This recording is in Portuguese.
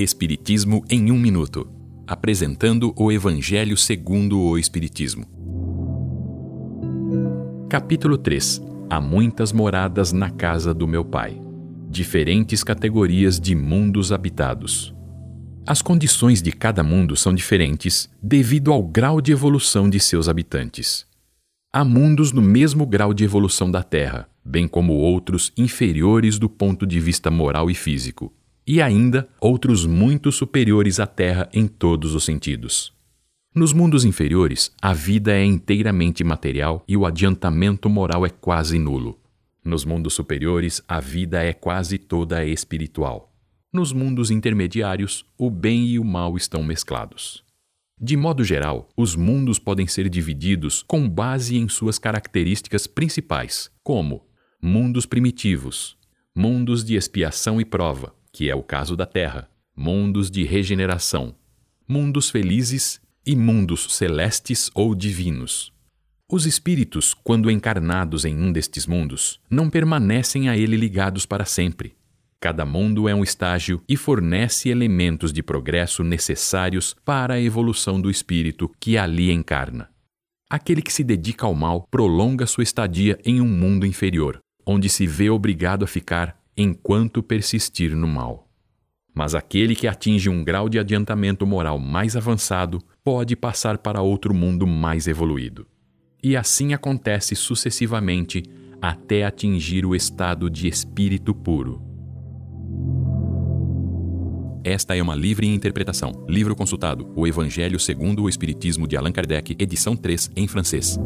Espiritismo em um minuto, apresentando o Evangelho segundo o Espiritismo. Capítulo 3. Há muitas moradas na casa do meu Pai. Diferentes categorias de mundos habitados. As condições de cada mundo são diferentes devido ao grau de evolução de seus habitantes. Há mundos no mesmo grau de evolução da Terra, bem como outros inferiores do ponto de vista moral e físico, e ainda outros muito superiores à Terra em todos os sentidos. Nos mundos inferiores, a vida é inteiramente material e o adiantamento moral é quase nulo. Nos mundos superiores, a vida é quase toda espiritual. Nos mundos intermediários, o bem e o mal estão mesclados. De modo geral, os mundos podem ser divididos com base em suas características principais, como mundos primitivos, mundos de expiação e prova, que é o caso da Terra, mundos de regeneração, mundos felizes e mundos celestes ou divinos. Os espíritos, quando encarnados em um destes mundos, não permanecem a ele ligados para sempre. Cada mundo é um estágio e fornece elementos de progresso necessários para a evolução do espírito que ali encarna. Aquele que se dedica ao mal prolonga sua estadia em um mundo inferior, onde se vê obrigado a ficar enquanto persistir no mal. Mas aquele que atinge um grau de adiantamento moral mais avançado pode passar para outro mundo mais evoluído. E assim acontece sucessivamente até atingir o estado de espírito puro. Esta é uma livre interpretação. Livro consultado: O Evangelho segundo o Espiritismo de Allan Kardec, edição 3, em francês.